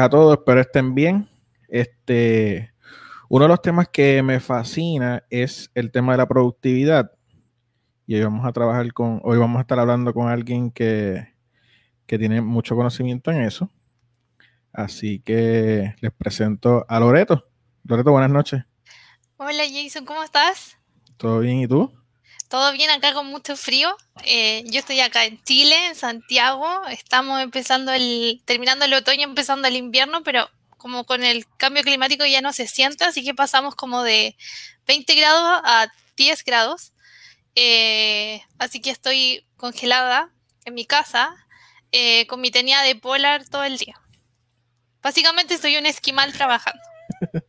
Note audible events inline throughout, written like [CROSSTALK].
a todos, espero estén bien. Este, uno de los temas que me fascina es el tema de la productividad. Y hoy vamos a trabajar con, hoy vamos a estar hablando con alguien que, que tiene mucho conocimiento en eso. Así que les presento a Loreto. Loreto, buenas noches. Hola Jason, ¿cómo estás? ¿Todo bien y tú? Todo bien acá con mucho frío. Eh, yo estoy acá en Chile, en Santiago. Estamos empezando el, terminando el otoño, empezando el invierno, pero como con el cambio climático ya no se siente, así que pasamos como de 20 grados a 10 grados. Eh, así que estoy congelada en mi casa eh, con mi tenía de polar todo el día. Básicamente soy un esquimal trabajando. [LAUGHS]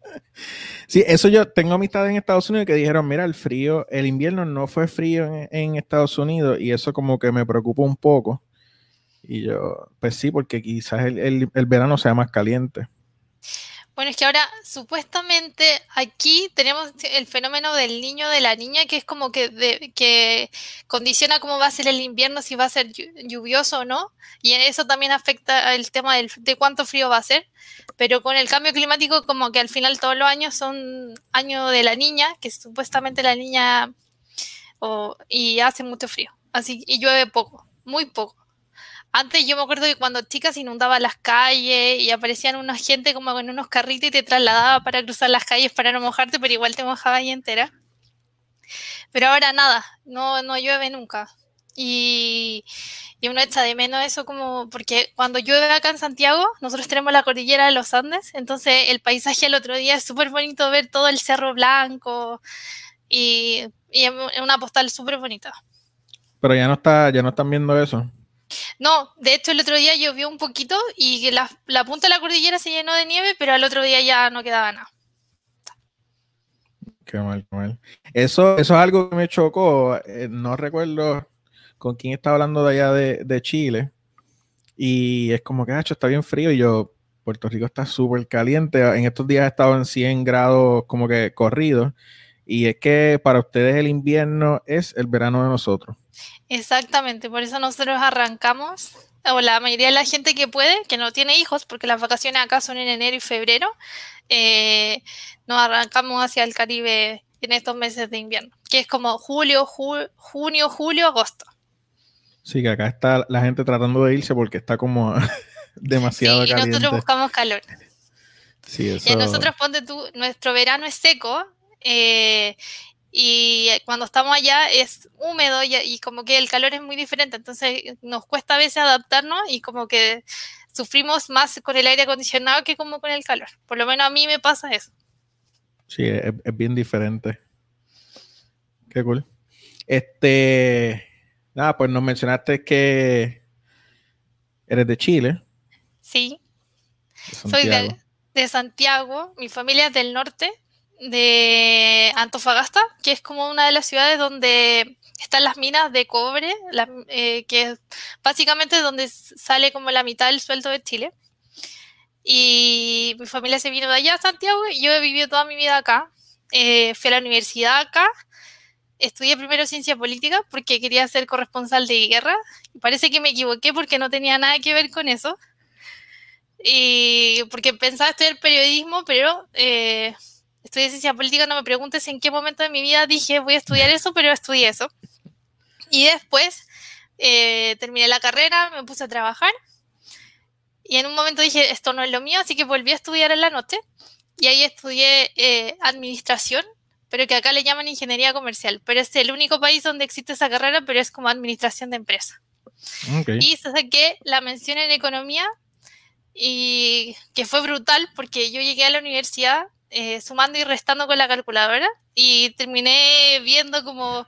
Sí, eso yo tengo amistades en Estados Unidos que dijeron, mira, el frío, el invierno no fue frío en, Estados Unidos y eso como que me preocupa un poco. Y yo, pues sí, porque quizás el verano sea más caliente. Bueno, es que ahora supuestamente aquí tenemos el fenómeno del niño de la niña, que es como que, que condiciona cómo va a ser el invierno, si va a ser lluvioso o no, y eso también afecta el tema de cuánto frío va a ser, pero con el cambio climático como que al final todos los años son año de la niña, que supuestamente la niña y hace mucho frío, así y llueve poco, muy poco. Antes yo me acuerdo que cuando chicas inundaban las calles y aparecían una gente como con unos carritos y te trasladaba para cruzar las calles para no mojarte, pero igual te mojaba ahí entera. Pero ahora nada, no, no llueve nunca. Y, y, uno echa de menos eso como, porque cuando llueve acá en Santiago, nosotros tenemos la cordillera de los Andes, entonces el paisaje el otro día es súper bonito ver todo el cerro blanco y, y es una postal súper bonita. Pero ya no está, ya no están viendo eso. No, de hecho el otro día llovió un poquito y la, la punta de la cordillera se llenó de nieve, pero al otro día ya no quedaba nada. Qué mal, qué mal. Eso, eso es algo que me chocó. Eh, no recuerdo con quién estaba hablando de allá de, Chile. Y es como que, hecho está bien frío. Y yo, Puerto Rico está súper caliente. En estos días he estado en 100 grados como que corrido. Y es que para ustedes el invierno es el verano de nosotros. Exactamente, por eso nosotros arrancamos, o la mayoría de la gente que puede, que no tiene hijos, porque las vacaciones acá son en enero y febrero, eh, nos arrancamos hacia el Caribe en estos meses de invierno, que es como julio, junio, julio, agosto. Sí, que acá está la gente tratando de irse porque está como [LAUGHS] demasiado sí, y nosotros buscamos calor. Sí, eso... Y nosotros, ponte tú, nuestro verano es seco, eh, y cuando estamos allá es húmedo y, como que el calor es muy diferente, entonces nos cuesta a veces adaptarnos y como que sufrimos más con el aire acondicionado que como con el calor. Por lo menos a mí me pasa eso. Sí, es, bien diferente. Qué cool. Este, nada, pues nos mencionaste que eres de Chile. Sí. Soy de, de Santiago, mi familia es del norte de Antofagasta, que es como una de las ciudades donde están las minas de cobre, eh, que es básicamente donde sale como la mitad del sueldo de Chile. Y mi familia se vino de allá a Santiago y yo he vivido toda mi vida acá. Eh, fui a la universidad acá, estudié primero ciencia política porque quería ser corresponsal de guerra. Parece que me equivoqué porque no tenía nada que ver con eso. Y porque pensaba estudiar periodismo, pero eh, estudié ciencia política, no me preguntes en qué momento de mi vida dije voy a estudiar eso, pero estudié eso. Y después eh, terminé la carrera, me puse a trabajar y en un momento dije esto no es lo mío, así que volví a estudiar en la noche y ahí estudié eh, administración, pero que acá le llaman ingeniería comercial, pero es el único país donde existe esa carrera, pero es como administración de empresa. Y saqué la mención en economía y que fue brutal porque yo llegué a la universidad eh, sumando y restando con la calculadora y terminé viendo como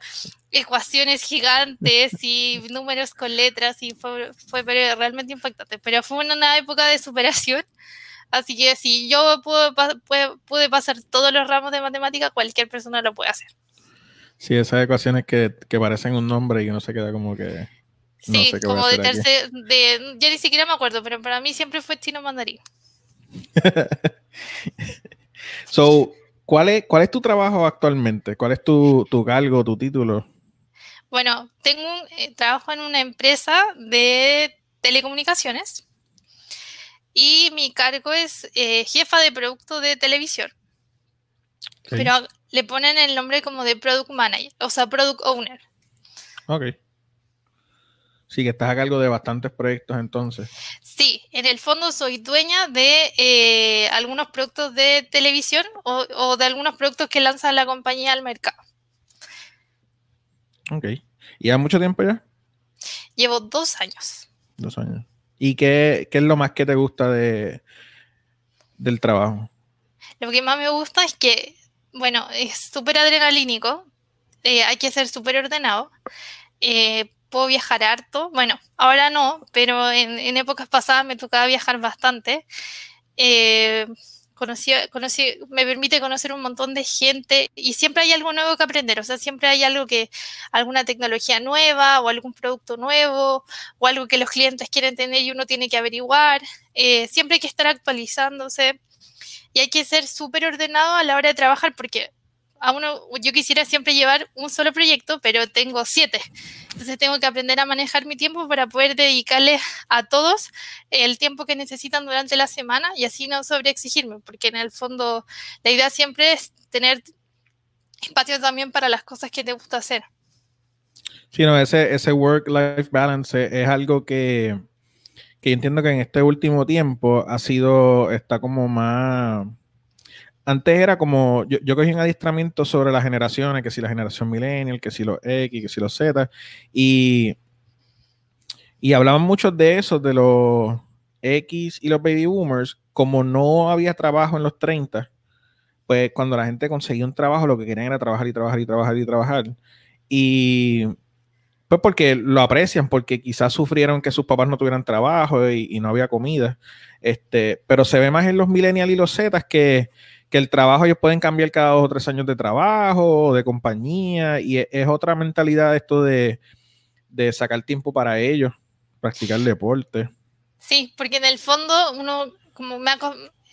ecuaciones gigantes y [LAUGHS] números con letras y fue, fue realmente impactante. Pero fue una época de superación. Así que si yo pude, pude, pasar todos los ramos de matemática, cualquier persona lo puede hacer. Sí, esas ecuaciones que, que parecen un nombre y uno se queda como que... sí, como de tercer... De, yo ni siquiera me acuerdo, pero para mí siempre fue chino mandarín. [LAUGHS] So, ¿cuál es, ¿cuál es tu trabajo actualmente? ¿Cuál es tu, tu cargo, tu título? Bueno, tengo un, eh, trabajo en una empresa de telecomunicaciones Y mi cargo es eh, jefa de producto de televisión. Pero le ponen el nombre como de product manager, o sea, product owner. Ok. Sí, que estás a cargo de bastantes proyectos entonces. Sí, en el fondo soy dueña de eh, algunos productos de televisión o, de algunos productos que lanza la compañía al mercado. Ok. ¿Y ya mucho tiempo ya? Llevo dos años. Dos años. ¿Y qué, qué es lo más que te gusta de, del trabajo? Lo que más me gusta es que, bueno, es súper adrenalínico, eh, hay que ser súper ordenado. Eh, puedo viajar harto. Bueno, ahora no, pero en, épocas pasadas me tocaba viajar bastante. Eh, conocí, conocí, me permite conocer un montón de gente y siempre hay algo nuevo que aprender, o sea, siempre hay algo que, alguna tecnología nueva o algún producto nuevo o algo que los clientes quieren tener y uno tiene que averiguar. Eh, siempre hay que estar actualizándose y hay que ser súper ordenado a la hora de trabajar porque a uno, yo quisiera siempre llevar un solo proyecto, pero tengo siete. Entonces tengo que aprender a manejar mi tiempo para poder dedicarle a todos el tiempo que necesitan durante la semana y así no sobreexigirme, porque en el fondo la idea siempre es tener espacio también para las cosas que te gusta hacer. Sí, no, ese, ese work-life balance es algo que, que entiendo que en este último tiempo ha sido, está como más antes era como, yo, yo, cogí un adiestramiento sobre las generaciones, que si la generación millennial, que si los X, que si los Z, y, y hablaban mucho de eso, de los X y los baby boomers, como no había trabajo en los 30, pues cuando la gente conseguía un trabajo, lo que querían era trabajar y trabajar y trabajar y trabajar. Y pues porque lo aprecian, porque quizás sufrieron que sus papás no tuvieran trabajo y, no había comida. Este, pero se ve más en los millennials y los Z que que el trabajo ellos pueden cambiar cada dos o tres años de trabajo, de compañía, y e, es, otra mentalidad esto de, sacar tiempo para ellos, practicar deporte. Sí, porque en el fondo uno, como me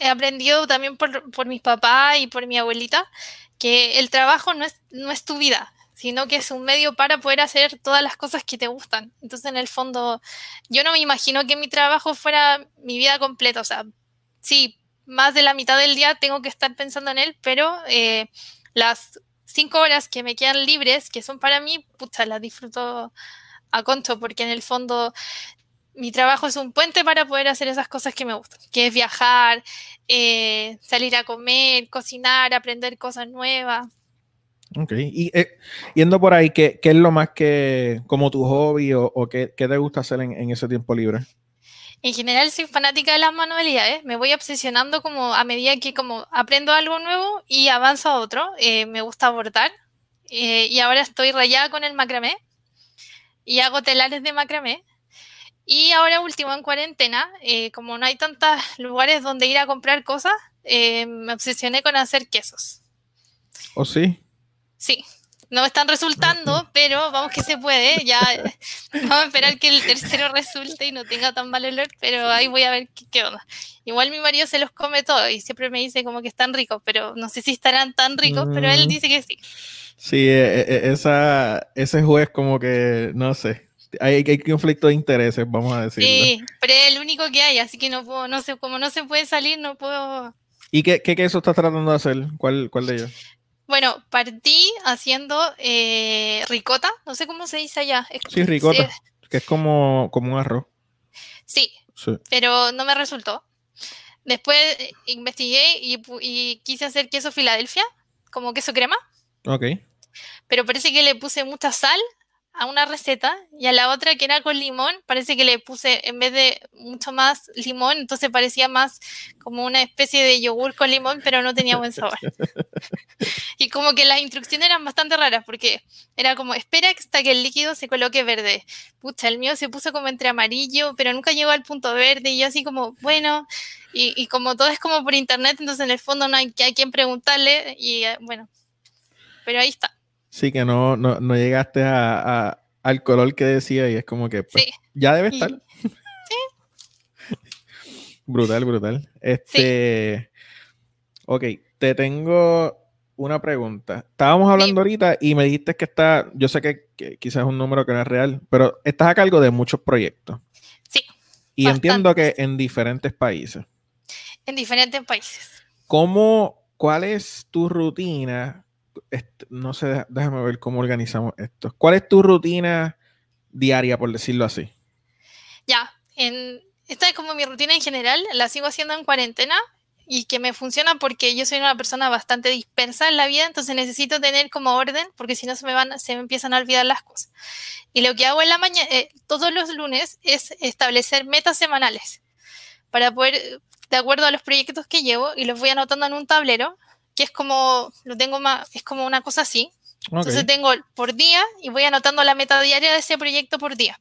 he aprendido también por, por mis papás y por mi abuelita, que el trabajo no es, no es tu vida, sino que es un medio para poder hacer todas las cosas que te gustan. Entonces, en el fondo, yo no me imagino que mi trabajo fuera mi vida completa. O sea, sí, más de la mitad del día tengo que estar pensando en él, pero eh, las cinco horas que me quedan libres, que son para mí, pucha, las disfruto a concho, porque en el fondo mi trabajo es un puente para poder hacer esas cosas que me gustan, que es viajar, eh, salir a comer, cocinar, aprender cosas nuevas. Ok, y eh, yendo por ahí, ¿qué, es lo más que, como tu hobby o, qué, te gusta hacer en ese tiempo libre? En general soy fanática de las manualidades, me voy obsesionando como a medida que como aprendo algo nuevo y avanzo a otro. Eh, me gusta bordar eh, y ahora estoy rayada con el macramé y hago telares de macramé. Y ahora último en cuarentena, eh, como no hay tantos lugares donde ir a comprar cosas, me obsesioné con hacer quesos. ¿O sí? Sí, no están resultando, pero vamos que se puede. Ya vamos a esperar que el tercero resulte y no tenga tan mal olor, pero ahí voy a ver qué, onda. Igual mi marido se los come todo y siempre me dice como que están ricos, pero no sé si estarán tan ricos, pero él mm. dice que sí. Sí, e, e, esa, ese juez como que, no sé, hay, hay conflicto de intereses, vamos a decirlo. Sí, pero es el único que hay, así que no puedo, no sé, como no se puede salir, no puedo... ¿Y qué, qué queso estás tratando de hacer? ¿Cuál, cuál de ellos? Bueno, partí haciendo eh, ricota, no sé cómo se dice allá. sí, ricota, que es como, como un arroz. Sí, pero no me resultó. Después eh, investigué y, y, quise hacer queso Filadelfia, como queso crema. Ok. Pero parece que le puse mucha sal a una receta y a la otra que era con limón, parece que le puse en vez de mucho más limón, entonces parecía más como una especie de yogur con limón, pero no tenía buen sabor. [LAUGHS] y como que las instrucciones eran bastante raras porque era como espera hasta que el líquido se coloque verde. Pucha, el mío se puso como entre amarillo, pero nunca llegó al punto verde y yo así como, bueno, y, como todo es como por internet, entonces en el fondo no hay, hay quien preguntarle y eh, bueno, pero ahí está. Sí, que no, no, no llegaste a, al color que decía y es como que pues, ya debe estar. Sí. [LAUGHS] brutal, brutal. Este. Ok, te tengo una pregunta. Estábamos hablando ahorita y me dijiste que está, yo sé que, quizás es un número que no es real, pero estás a cargo de muchos proyectos. Sí. Y entiendo que en diferentes países. En diferentes países. ¿Cómo, cuál es tu rutina? No sé, déjame ver cómo organizamos esto. ¿Cuál es tu rutina diaria, por decirlo así? Ya, en, esta es como mi rutina en general, la sigo haciendo en cuarentena y que me funciona porque yo soy una persona bastante dispersa en la vida, entonces necesito tener como orden porque si no se me van se me empiezan a olvidar las cosas. Y lo que hago en la mañana eh, todos los lunes es establecer metas semanales para poder de acuerdo a los proyectos que llevo y los voy anotando en un tablero, que es como lo tengo más es como una cosa así. Entonces tengo por día y voy anotando la meta diaria de ese proyecto por día.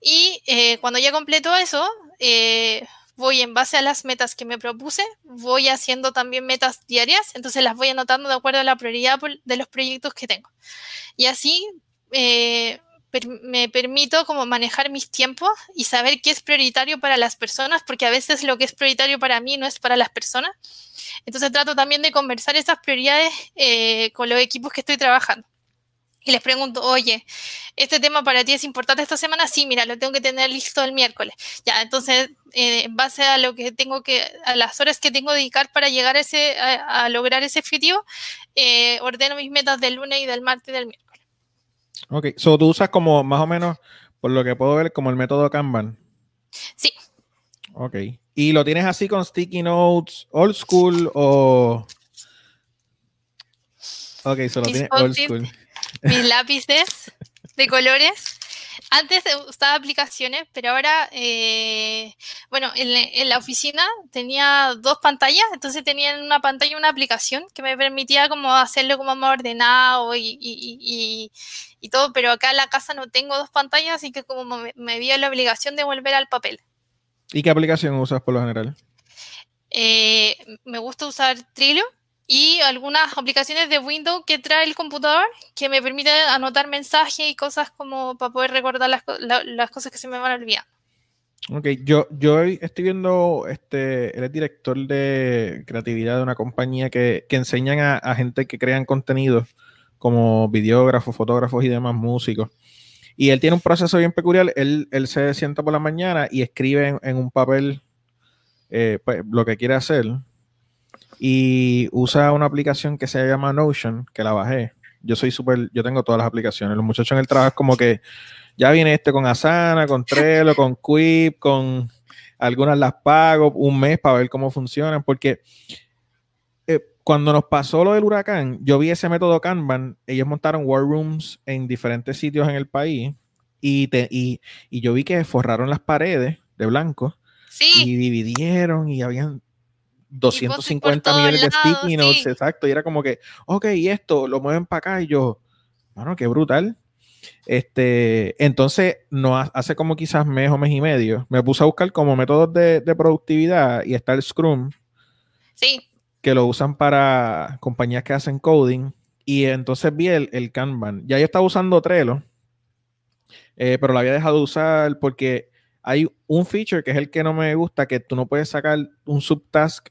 Y eh, cuando ya completo eso, eh, voy en base a las metas que me propuse, voy haciendo también metas diarias, entonces las voy anotando de acuerdo a la prioridad de los proyectos que tengo. Y así eh, me permito como manejar mis tiempos y saber qué es prioritario para las personas, porque a veces lo que es prioritario para mí no es para las personas. Entonces trato también de conversar esas prioridades eh, con los equipos que estoy trabajando y les pregunto, oye, ¿este tema para ti es importante esta semana? Sí, mira, lo tengo que tener listo el miércoles. Ya, entonces, eh, en base a lo que tengo que, a las horas que tengo que dedicar para llegar a, ese, a, lograr ese objetivo, eh, ordeno mis metas del lunes y del martes y del miércoles. Ok, so tú usas como más o menos, por lo que puedo ver, como el método Kanban. Sí. Ok. ¿Y lo tienes así con sticky notes, old school o...? Ok, solo tienes old school mis lápices de colores. Antes usaba aplicaciones, pero ahora, eh, bueno, en, la oficina tenía dos pantallas, entonces tenía en una pantalla una aplicación que me permitía como hacerlo como más ordenado y, todo, pero acá en la casa no tengo dos pantallas, así que como me, me vi la obligación de volver al papel. ¿Y qué aplicación usas por lo general? Eh, me gusta usar Trello y algunas aplicaciones de Windows que trae el computador que me permiten anotar mensajes y cosas como para poder recordar las, las cosas que se me van a olvidar. Ok, yo, yo estoy viendo, este, él es director de creatividad de una compañía que, que enseñan a, gente que crean contenido como videógrafos, fotógrafos y demás músicos. Y él tiene un proceso bien peculiar, él, él se sienta por la mañana y escribe en, un papel eh, pues, lo que quiere hacer y usa una aplicación que se llama Notion, que la bajé. Yo soy súper, yo tengo todas las aplicaciones. Los muchachos en el trabajo es como que ya viene este con Asana, con Trello, con Quip, con algunas las pago un mes para ver cómo funcionan, porque eh, cuando nos pasó lo del huracán, yo vi ese método Kanban, ellos montaron war rooms en diferentes sitios en el país y, te, y, y yo vi que forraron las paredes de blanco y dividieron y habían 250 millones de sticky notes, exacto. Y era como que, ok, y esto lo mueven para acá. Y yo, bueno, qué brutal. Este, entonces, no hace como quizás mes o mes y medio, me puse a buscar como métodos de, productividad y está el Scrum. Sí. Que lo usan para compañías que hacen coding. Y entonces vi el, el Kanban. Ya yo estaba usando Trello, eh, pero lo había dejado de usar porque hay un feature que es el que no me gusta, que tú no puedes sacar un subtask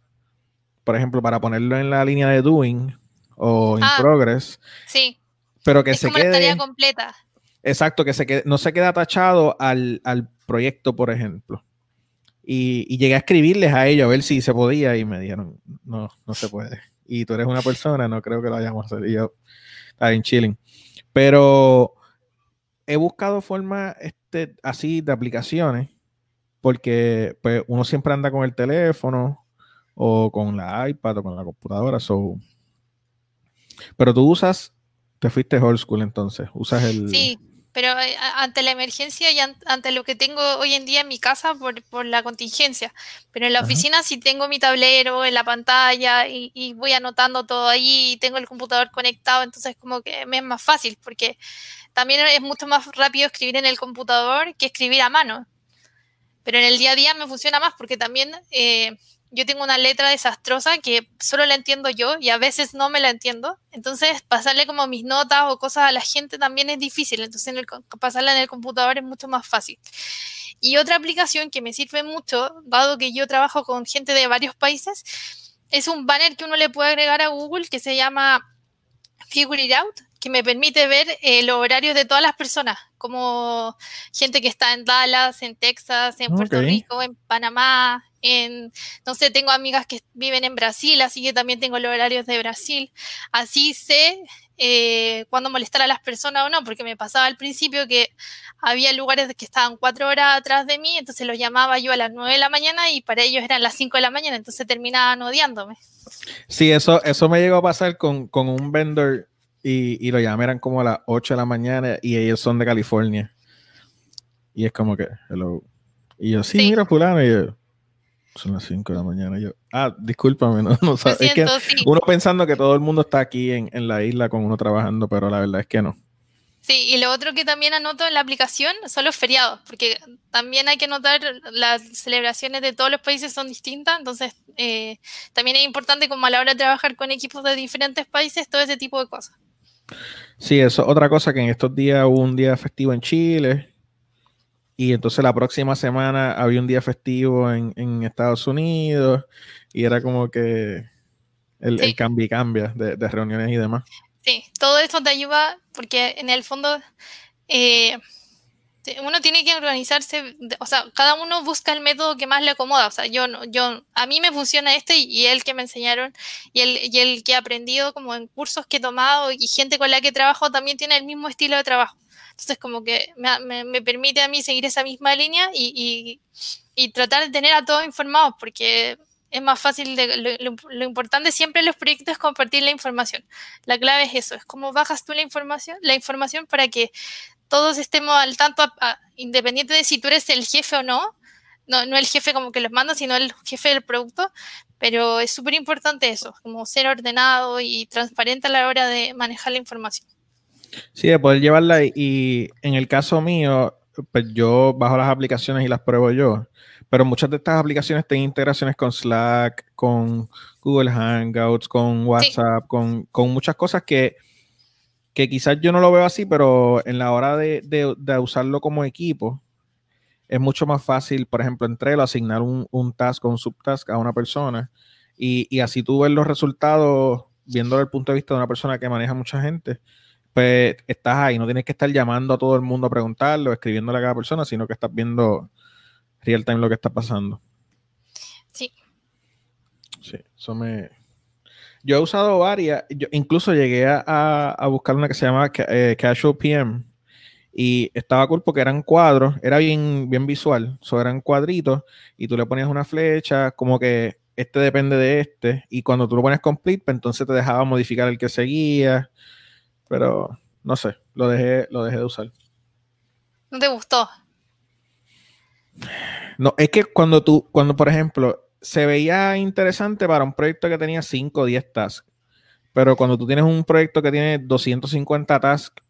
por ejemplo, para ponerlo en la línea de doing o in ah, progress. Sí. Pero que se quede. tarea completa. Exacto, que se quede, no se quede atachado al, proyecto, por ejemplo. Y, llegué a escribirles a ellos a ver si se podía y me dijeron, no, no se puede. Y tú eres una persona, no creo que lo hayamos a hacer. Y yo, está bien chilling. Pero he buscado formas este, así de aplicaciones porque pues, uno siempre anda con el teléfono o con la iPad o con la computadora. So. Pero tú usas, te fuiste old school entonces, usas el... Sí, pero eh, ante la emergencia y ante lo que tengo hoy en día en mi casa por, por la contingencia. Pero en la oficina sí tengo mi tablero en la pantalla y, voy anotando todo ahí y tengo el computador conectado, entonces como que me es más fácil porque también es mucho más rápido escribir en el computador que escribir a mano. Pero en el día a día me funciona más porque también... Eh, yo tengo una letra desastrosa que solo la entiendo yo y a veces no me la entiendo. Entonces, pasarle como mis notas o cosas a la gente también es difícil. Entonces, pasarla en el computador es mucho más fácil. Y otra aplicación que me sirve mucho, dado que yo trabajo con gente de varios países, es un banner que uno le puede agregar a Google que se llama Figure It Out, que me permite ver eh, los horarios de todas las personas, como gente que está en Dallas, en Texas, en Puerto Rico, en Panamá, en, no sé, tengo amigas que viven en Brasil, así que también tengo los horarios de Brasil. Así sé eh, cuándo molestar a las personas o no, porque me pasaba al principio que había lugares que estaban cuatro horas atrás de mí, entonces los llamaba yo a las nueve de la mañana y para ellos eran las cinco de la mañana, entonces terminaban odiándome. Sí, eso, eso me llegó a pasar con, un vendor y, y lo llamé, eran como a las 8 de la mañana y ellos son de California. Y es como que, hello. Y yo, sí, mira, fulano. Y yo, son las 5 de la mañana. yo, ah, discúlpame, [LAUGHS] no, no Es que uno pensando que todo el mundo está aquí en, en, la isla con uno trabajando, pero la verdad es que no. Sí, y lo otro que también anoto en la aplicación son los feriados, porque también hay que notar las celebraciones de todos los países son distintas, entonces eh, también es importante como a la hora de trabajar con equipos de diferentes países, todo ese tipo de cosas. Sí, eso otra cosa que en estos días hubo un día festivo en Chile, y entonces la próxima semana había un día festivo en, Estados Unidos y era como que el, cambio y cambia de, reuniones y demás. Sí, todo eso te ayuda porque en el fondo eh, uno tiene que organizarse, o sea, cada uno busca el método que más le acomoda. O sea, yo, yo, a mí me funciona este y, el que me enseñaron y el, y el que he aprendido como en cursos que he tomado y gente con la que trabajo también tiene el mismo estilo de trabajo. Entonces, como que me, permite a mí seguir esa misma línea y, tratar de tener a todos informados, porque es más fácil, lo, importante siempre en los proyectos es compartir la información. La clave es eso, es cómo bajas tú la información, la información para que todos estemos al tanto, independiente de si tú eres el jefe o no, no, no el jefe como que los manda, sino el jefe del producto, pero es súper importante eso, como ser ordenado y transparente a la hora de manejar la información. Sí, de poder llevarla y, en el caso mío, pues yo bajo las aplicaciones y las pruebo yo, pero muchas de estas aplicaciones tienen integraciones con Slack, con Google Hangouts, con WhatsApp, con, muchas cosas que, que quizás yo no lo veo así, pero en la hora de, usarlo como equipo, es mucho más fácil, por ejemplo, entre lo asignar un, un task o un subtask a una persona y, y así tú ves los resultados viéndolo desde el punto de vista de una persona que maneja mucha gente pues estás ahí, no tienes que estar llamando a todo el mundo a preguntarlo, escribiéndole a cada persona, sino que estás viendo real time lo que está pasando. Sí. Sí, eso me... Yo he usado varias, yo incluso llegué a, buscar una que se llama eh, Casual PM y estaba cool porque eran cuadros, era bien, bien visual, so eran cuadritos y tú le ponías una flecha, como que este depende de este, y cuando tú lo pones complete, pues entonces te dejaba modificar el que seguía pero no sé, lo dejé, lo dejé de usar. ¿No te gustó? No, es que cuando tú, cuando por ejemplo, se veía interesante para un proyecto que tenía 5 o 10 tasks, pero cuando tú tienes un proyecto que tiene 250 tasks,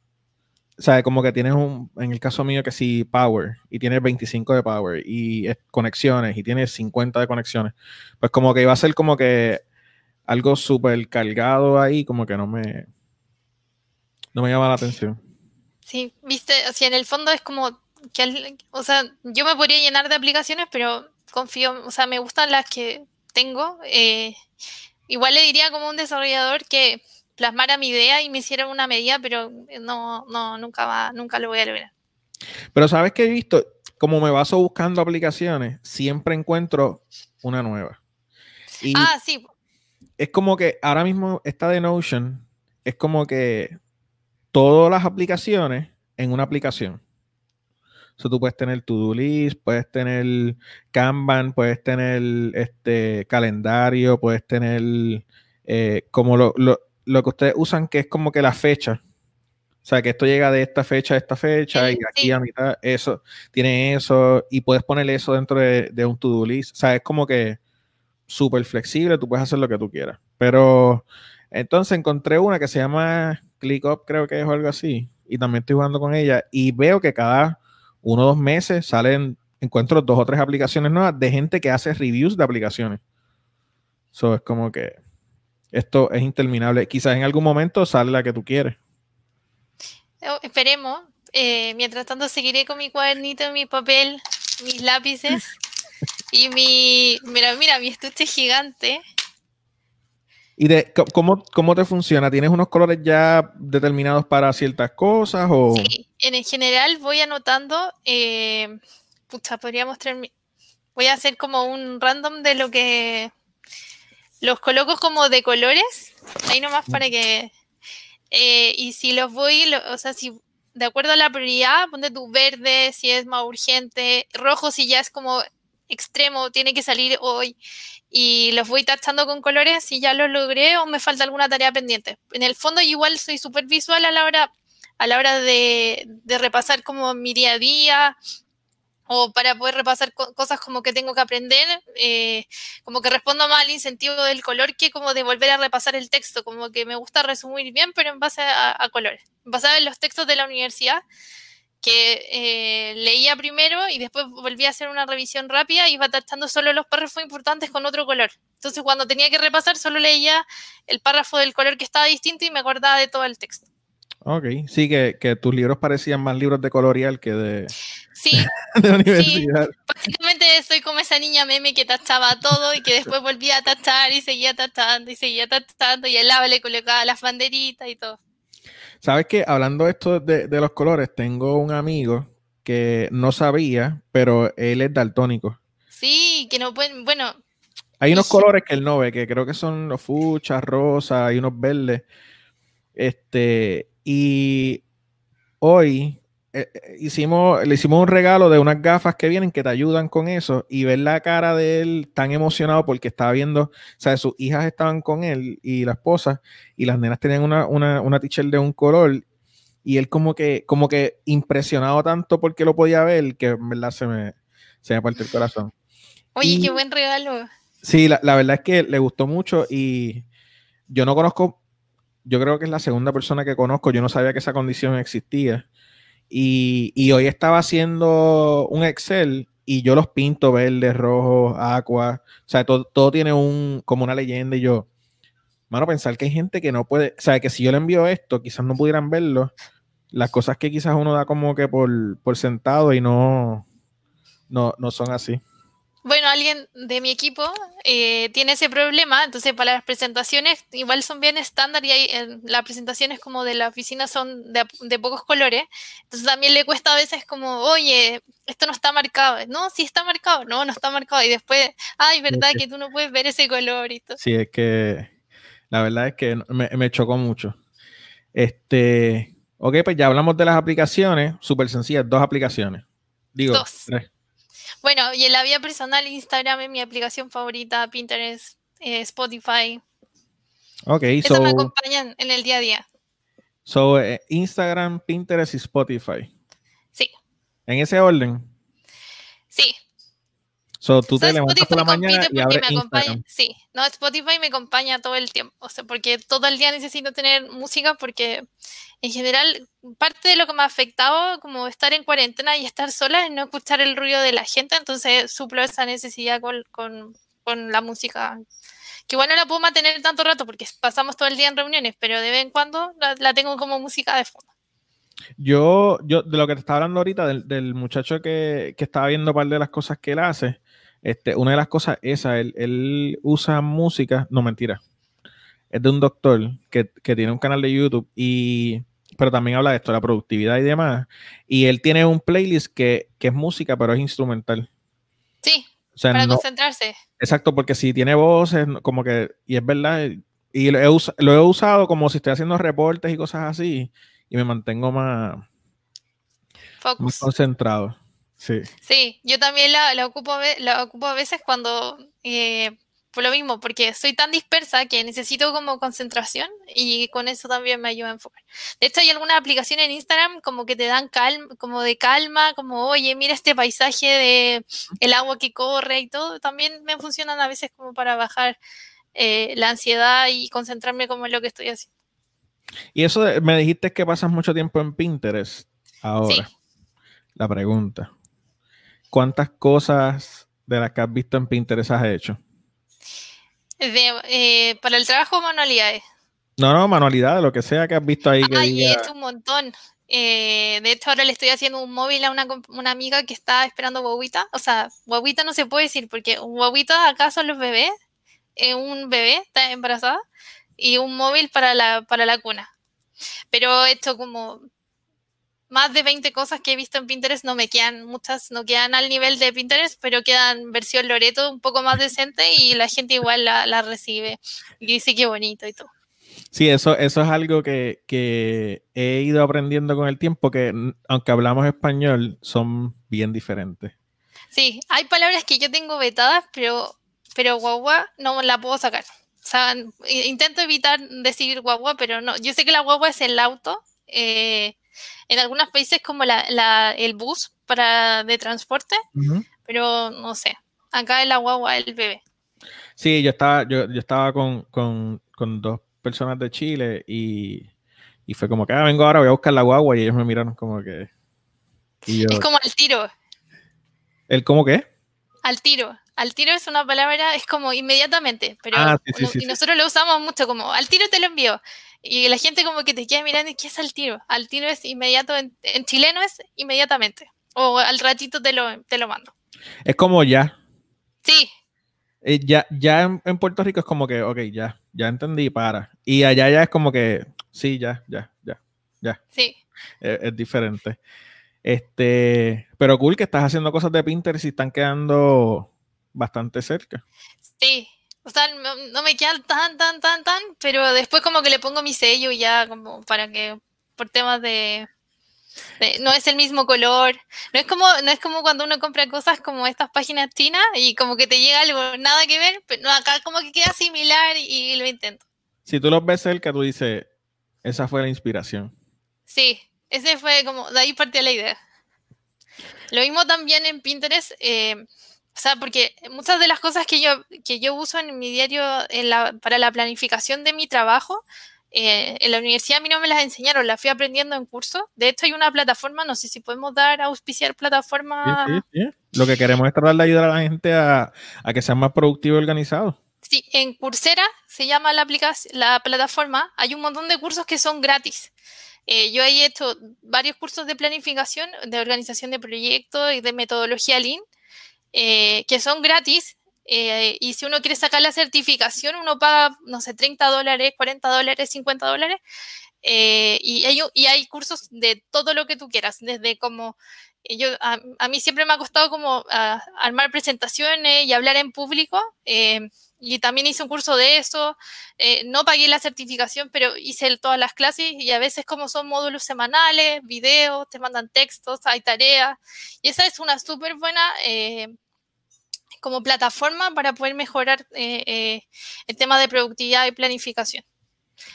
o sea, como que tienes un, en el caso mío que sí, Power, y tienes 25 de Power, y conexiones, y tienes 50 de conexiones, pues como que iba a ser como que algo súper cargado ahí, como que no me, no me llama la atención. Sí, viste, o sea, en el fondo es como que, o sea, yo me podría llenar de aplicaciones, pero confío, o sea, me gustan las que tengo. Eh, igual le diría como un desarrollador que plasmara mi idea y me hiciera una medida, pero no, no, nunca va, nunca lo voy a lograr. Pero sabes que he visto, como me baso buscando aplicaciones, siempre encuentro una nueva. ah, sí. Es como que ahora mismo esta de Notion es como que todas las aplicaciones en una aplicación. So, tú puedes tener to-do list, puedes tener Kanban, puedes tener este calendario, puedes tener eh, como lo, que ustedes usan, que es como que la fecha. O sea, que esto llega de esta fecha a esta fecha y aquí a mitad, eso, tiene eso, y puedes poner eso dentro de, de un to-do list. O sea, es como que súper flexible, tú puedes hacer lo que tú quieras. Pero entonces encontré una que se llama ClickUp creo que es algo así, y también estoy jugando con ella, y veo que cada uno o dos meses salen, encuentro dos o tres aplicaciones nuevas de gente que hace reviews de aplicaciones. Eso es como que esto es interminable. Quizás en algún momento sale la que tú quieres. Oh, esperemos. Eh, mientras tanto seguiré con mi cuadernito, mi papel, mis lápices [LAUGHS] y mi... Mira, mira, mi estuche gigante ¿Y de cómo, cómo te funciona? ¿Tienes unos colores ya determinados para ciertas cosas? O... Sí, en general voy anotando. Eh, pucha, podría mostrarme. Voy a hacer como un random de lo que. Los coloco como de colores. Ahí nomás para que. Eh, y si los voy, o sea, si de acuerdo a la prioridad, ponte tu verde si es más urgente, rojo si ya es como extremo, tiene que salir hoy y los voy tachando con colores si ya lo logré o me falta alguna tarea pendiente. En el fondo igual soy súper visual a la hora, a la hora de, repasar como mi día a día o para poder repasar cosas como que tengo que aprender, eh, como que respondo más al incentivo del color que como de volver a repasar el texto, como que me gusta resumir bien, pero en base a, a colores. En los textos de la universidad, que eh, leía primero y después volví a hacer una revisión rápida y iba tachando solo los párrafos importantes con otro color. Entonces cuando tenía que repasar solo leía el párrafo del color que estaba distinto y me acordaba de todo el texto. Ok, sí, que, que tus libros parecían más libros de coloreal que de, sí, [LAUGHS] de universidad. Sí. Básicamente soy como esa niña meme que tachaba todo y que después volvía a tachar y seguía tachando y seguía tachando y el lado le colocaba las banderitas y todo. ¿Sabes qué? Hablando esto de, los colores, tengo un amigo que no sabía, pero él es daltónico. Sí, que no pueden, bueno. Hay unos colores que él no ve, que creo que son los fuchas, rosas, y unos verdes. Este, y hoy eh, eh, hicimos, le hicimos un regalo de unas gafas que vienen que te ayudan con eso y ver la cara de él tan emocionado porque estaba viendo, o sea, sus hijas estaban con él y la esposa y las nenas tenían una, una, una de un color y él como que, como que impresionado tanto porque lo podía ver que en verdad se me, se me partió el corazón. Oye, qué buen regalo. Sí, la, la verdad es que le gustó mucho y yo no conozco, yo creo que es la segunda persona que conozco, yo no sabía que esa condición existía y, hoy estaba haciendo un Excel y yo los pinto verde, rojo, agua. O sea, todo, tiene un, como una leyenda y yo, mano, pensar que hay gente que no puede, o sea, que si yo le envío esto, quizás no pudieran verlo. Las cosas que quizás uno da como que por, por sentado y no, no, no son así. Bueno, alguien de mi equipo eh, tiene ese problema, entonces para las presentaciones igual son bien estándar y hay, las presentaciones como de la oficina son de, pocos colores, entonces también le cuesta a veces como, oye, esto no está marcado, no, sí está marcado, no, no está marcado y después, ay, verdad que tú no puedes ver ese color y todo. Sí, es que la verdad es que me, me chocó mucho. Este, ok, pues ya hablamos de las aplicaciones, súper sencillas, dos aplicaciones. Digo, dos. tres. Bueno, y en la vida personal, Instagram es mi aplicación favorita, Pinterest, eh, Spotify. Ok, Eso me acompañan en el día a día. So, eh, Instagram, Pinterest y Spotify. Sí. ¿En ese orden? Sí. So, tú te levantas por la mañana y abres me acompaña, Sí, no, Spotify me acompaña todo el tiempo. O sea, porque todo el día necesito tener música porque en general parte de lo que me ha afectado como estar en cuarentena y estar sola es no escuchar el ruido de la gente, entonces suplo esa necesidad con, con, la música. Que igual no la puedo mantener tanto rato porque pasamos todo el día en reuniones, pero de vez en cuando la, tengo como música de fondo. Yo, yo, de lo que te estaba hablando ahorita, del, muchacho que, que, estaba viendo un par de las cosas que él hace, este, una de las cosas esa, él, él usa música, no mentira, es de un doctor que, que, tiene un canal de YouTube y pero también habla de esto, la productividad y demás. Y él tiene un playlist que, es música, pero es instrumental. Sí, para concentrarse. Exacto, porque si tiene voces, como que, y es verdad, y lo he, lo he usado como si estoy haciendo reportes y cosas así, y me mantengo más, más concentrado. Sí. Sí, yo también la, la, ocupo, la ocupo a veces cuando eh, por lo mismo, porque soy tan dispersa que necesito como concentración y con eso también me ayuda a enfocar. De hecho, hay algunas aplicaciones en Instagram como que te dan calma, como de calma, como, oye, mira este paisaje de el agua que corre y todo. También me funcionan a veces como para bajar eh, la ansiedad y concentrarme como en lo que estoy haciendo. Y eso me dijiste que pasas mucho tiempo en Pinterest. Ahora, la pregunta. ¿Cuántas cosas de las que has visto en Pinterest has hecho? Eh, para el trabajo manualidades. No, no, manualidades, lo que sea que has visto ahí. Ay, he hecho un montón. Eh, de hecho, ahora le estoy haciendo un móvil a una, una amiga que está esperando guaguita. O sea, guaguita no se puede decir porque guaguitas acá son los bebés, eh, un bebé, está embarazada, y un móvil para la, para la cuna. Pero esto como más de 20 cosas que he visto en Pinterest, no me quedan muchas, no quedan al nivel de Pinterest, pero quedan versión Loreto un poco más decente y la gente igual la, la recibe y dice que bonito y todo. Sí, eso, eso es algo que, que, he ido aprendiendo con el tiempo, que aunque hablamos español, son bien diferentes. Sí, hay palabras que yo tengo vetadas, pero, pero guagua no la puedo sacar. O sea, intento evitar decir guagua, pero no. Yo sé que la guagua es el auto. Eh, en algunos países como la, el bus para de transporte, pero no sé. Acá es la guagua el bebé. Sí, yo estaba, yo, yo estaba con, con, con dos personas de Chile y, fue como que, ah, vengo ahora, voy a buscar la guagua y ellos me miraron como que... es como al tiro. ¿El cómo qué? Al tiro. Al tiro es una palabra, es como inmediatamente, pero ah, y nosotros lo usamos mucho como al tiro te lo envío. Y la gente como que te queda mirando, ¿qué es al tiro? Al tiro es inmediato, en, chileno es inmediatamente. O al ratito te lo, te lo mando. Es como ya. Sí. Eh, ya ya en, Puerto Rico es como que, ok, ya, ya entendí, para. Y allá ya es como que, sí, ya, ya, ya, ya. Sí. Es, diferente. Este, pero cool que estás haciendo cosas de Pinterest y están quedando bastante cerca. Sí, o sea, no, me quedan tan, tan, tan, tan, pero después como que le pongo mi sello ya como para que, por temas de, no es el mismo color, no es como, no es como cuando uno compra cosas como estas páginas chinas y como que te llega algo nada que ver, pero acá como que queda similar y, lo intento. Si tú los ves cerca, tú dices, esa fue la inspiración. Sí, ese fue como, de ahí partía la idea. Lo mismo también en Pinterest, eh, o sea, porque muchas de las cosas que yo, que yo uso en mi diario para la planificación de mi trabajo, eh, en la universidad a mí no me las enseñaron, las fui aprendiendo en curso. De hecho, hay una plataforma, no sé si podemos dar, auspiciar plataforma. Sí, sí, sí. Lo que queremos es tratar de ayudar a la gente a, que sea más productivo y organizado. Sí, en Coursera se llama la, aplicación, la plataforma. Hay un montón de cursos que son gratis. Eh, yo he hecho varios cursos de planificación, de organización de proyectos y de metodología Lean. Eh, que son gratis. Eh, y si uno quiere sacar la certificación, uno paga, no sé, 30 dólares, 40 dólares, 50 dólares. Eh, y, hay, y hay cursos de todo lo que tú quieras, desde como yo, a, mí siempre me ha costado como ah, armar presentaciones y hablar en público. y también hice un curso de eso. no pagué la certificación, pero hice todas las clases y a veces como son módulos semanales, videos, te mandan textos, hay tareas. Y esa es una súper buena como plataforma para poder mejorar eh, eh, el tema de productividad y planificación.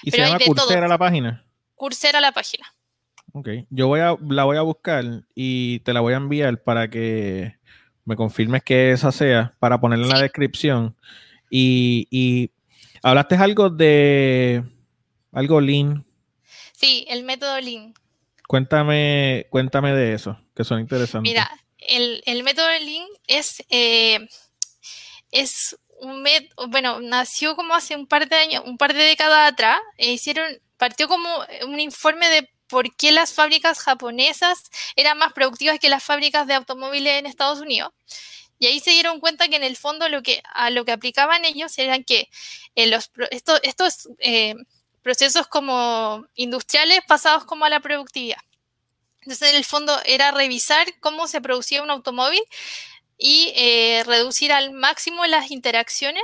¿Y se llama Coursera la página? Coursera la página. Ok, yo voy a, la voy a buscar y te la voy a enviar para que me confirmes que esa sea, para ponerla en la descripción. Y, y, hablaste algo de algo Lean. Sí, el método Lean. Cuéntame, cuéntame de eso, que son interesantes. Mira, el, método Lean es, eh, es un método, bueno, nació como hace un par de años, un par de décadas atrás, e hicieron, partió como un informe de por qué las fábricas japonesas eran más productivas que las fábricas de automóviles en Estados Unidos. Y ahí se dieron cuenta que en el fondo lo que, a lo que aplicaban ellos eran que en los, estos eh, procesos como industriales pasados como a la productividad. Entonces, en el fondo era revisar cómo se producía un automóvil y eh, reducir al máximo las interacciones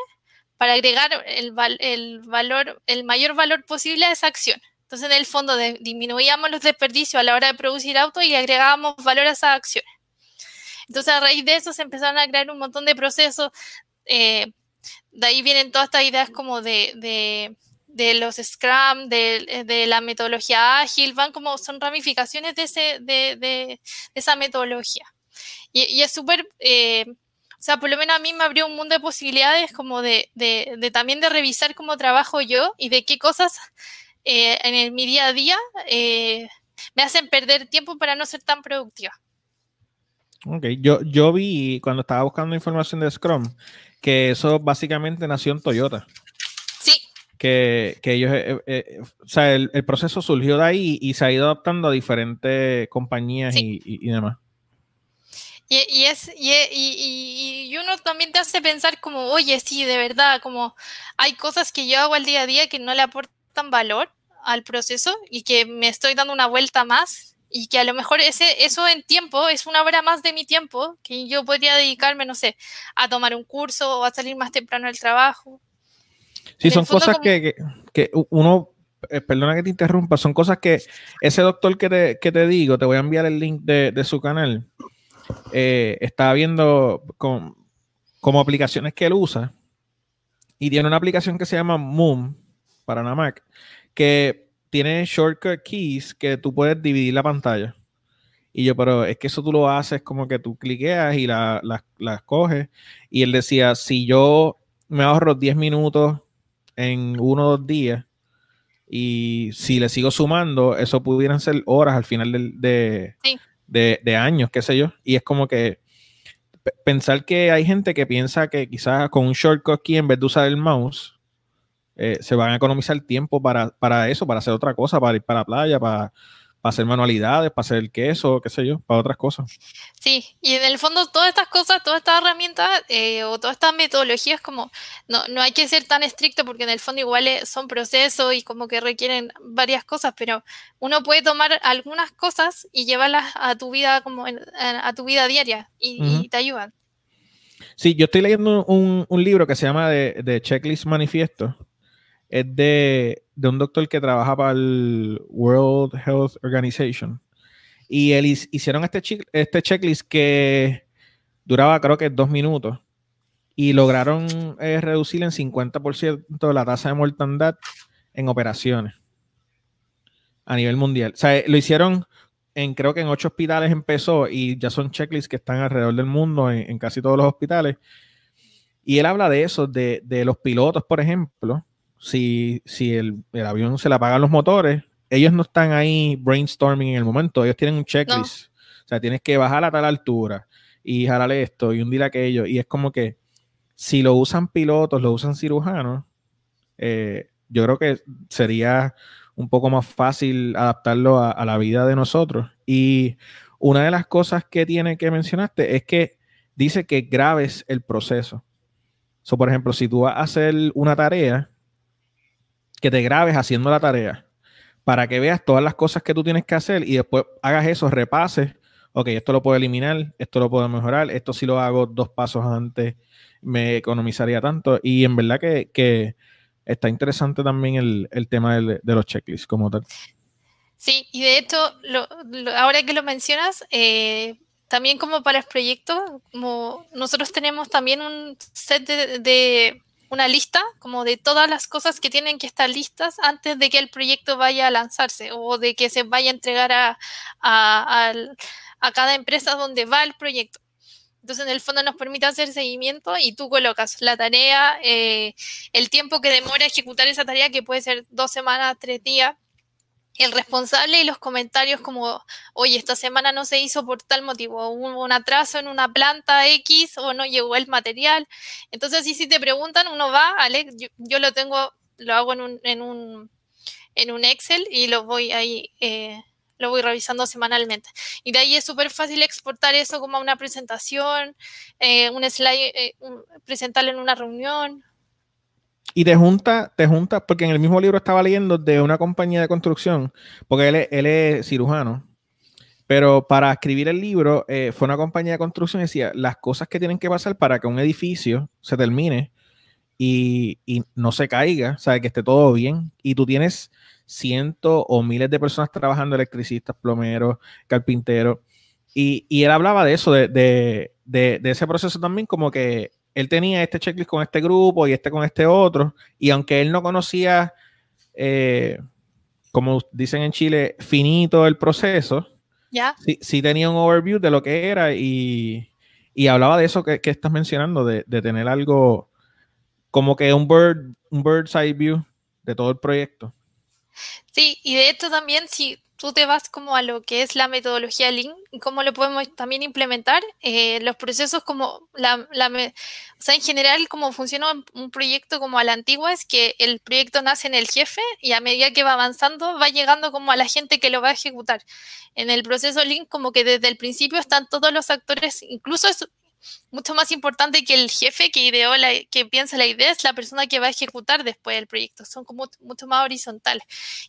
para agregar el, valor, el mayor valor posible a esa acción. Entonces, en el fondo, disminuíamos los desperdicios a la hora de producir autos y agregábamos valor a esas acciones. Entonces, a raíz de eso se empezaron a crear un montón de procesos. Eh, de ahí vienen todas estas ideas como de de los Scrum, de, de, la metodología ágil, van como, son ramificaciones de, ese, de, de esa metodología. Y, es súper, eh, o sea, por lo menos a mí me abrió un mundo de posibilidades como de, también de revisar cómo trabajo yo y de qué cosas eh, en mi día a día eh, me hacen perder tiempo para no ser tan productiva. Ok, yo, yo vi cuando estaba buscando información de Scrum que eso básicamente nació en Toyota que, ellos, eh, eh, o sea, el, proceso surgió de ahí y se ha ido adaptando a diferentes compañías y, demás. Y, es, y, uno también te hace pensar como, oye, sí, de verdad, como hay cosas que yo hago al día a día que no le aportan valor al proceso y que me estoy dando una vuelta más y que a lo mejor ese, eso en tiempo es una hora más de mi tiempo que yo podría dedicarme, no sé, a tomar un curso o a salir más temprano del trabajo. Sí, son cosas que, que, uno, eh, perdona que te interrumpa, son cosas que ese doctor que te, que te digo, te voy a enviar el link de, de su canal eh, estaba viendo con, como aplicaciones que él usa y tiene una aplicación que se llama Moom para una Mac que tiene shortcut keys que tú puedes dividir la pantalla. Y yo, pero es que eso tú lo haces como que tú cliqueas y las la, coges. Y él decía, si yo me ahorro 10 minutos en uno o dos días y si le sigo sumando, eso pudieran ser horas al final de, de, años, qué sé yo. Y es como que pensar que hay gente que piensa que quizás con un shortcut aquí, en vez de usar el mouse, eh, se van a economizar tiempo para, para, eso, para hacer otra cosa, para ir para la playa, para, para hacer manualidades, para hacer el queso, qué sé yo, para otras cosas. Sí, y en el fondo todas estas cosas, todas estas herramientas eh, o todas estas metodologías, como no, no hay que ser tan estricto porque en el fondo igual son procesos y como que requieren varias cosas, pero uno puede tomar algunas cosas y llevarlas a tu vida como a tu vida diaria y, te ayudan. Sí, yo estoy leyendo un, un libro que se llama de, de Checklist Manifiesto es de, un doctor que trabaja para el World Health Organization. Y él hicieron este, este checklist que duraba creo que dos minutos y lograron eh, reducir en 50% la tasa de mortandad en operaciones a nivel mundial. O sea, lo hicieron en creo que en ocho hospitales empezó y ya son checklists que están alrededor del mundo en, casi todos los hospitales. Y él habla de eso, de, de los pilotos, por ejemplo, si, si el, avión se le apagan los motores, ellos no están ahí brainstorming en el momento, ellos tienen un checklist. O sea, tienes que bajar a tal altura y jalarle esto y hundir aquello. Y es como que si lo usan pilotos, lo usan cirujanos, eh, yo creo que sería un poco más fácil adaptarlo a, la vida de nosotros. Y una de las cosas que tiene que mencionarte es que dice que grabes el proceso. So, por ejemplo, si tú vas a hacer una tarea, que te grabes haciendo la tarea para que veas todas las cosas que tú tienes que hacer y después hagas eso, repases, ok, esto lo puedo eliminar, esto lo puedo mejorar, esto si lo hago dos pasos antes me economizaría tanto y en verdad que, está interesante también el, tema de, los checklists como tal. Sí, y de hecho, ahora que lo mencionas, eh, también como para el proyecto, como nosotros tenemos también un set de una lista como de todas las cosas que tienen que estar listas antes de que el proyecto vaya a lanzarse o de que se vaya a entregar a, a, cada empresa donde va el proyecto. Entonces, en el fondo nos permite hacer seguimiento y tú colocas la tarea, eh, el tiempo que demora ejecutar esa tarea, que puede ser dos semanas, tres días, el responsable y los comentarios como, oye, esta semana no se hizo por tal motivo, hubo un atraso en una planta X o no llegó el material. Entonces, si, si te preguntan, uno va, Alex, yo, lo tengo, lo hago en un, en un, en un Excel y lo voy ahí, eh, lo voy revisando semanalmente. Y de ahí es súper fácil exportar eso como una presentación, eh, un slide, eh, presentarlo en una reunión. Y te junta, te junta, porque en el mismo libro estaba leyendo de una compañía de construcción, porque él, es cirujano, pero para escribir el libro eh, fue una compañía de construcción y decía las cosas que tienen que pasar para que un edificio se termine y, no se caiga, o sea, que esté todo bien. Y tú tienes cientos o miles de personas trabajando, electricistas, plomeros, carpinteros. Y, él hablaba de eso, de, de ese proceso también, como que él tenía este checklist con este grupo y este con este otro, y aunque él no conocía, eh, como dicen en Chile, finito el proceso, ¿Ya? Sí, tenía un overview de lo que era y, hablaba de eso que, estás mencionando, de, tener algo como que un bird, un bird's eye view de todo el proyecto. Sí, y de hecho también si tú te vas como a lo que es la metodología Lean y cómo lo podemos también implementar, eh, los procesos como la, la o sea, en general cómo funciona un proyecto como a la antigua es que el proyecto nace en el jefe y a medida que va avanzando va llegando como a la gente que lo va a ejecutar. En el proceso Lean como que desde el principio están todos los actores, incluso mucho más importante que el jefe que ideó, la, que piensa la idea, es la persona que va a ejecutar después el proyecto. Son como mucho más horizontales.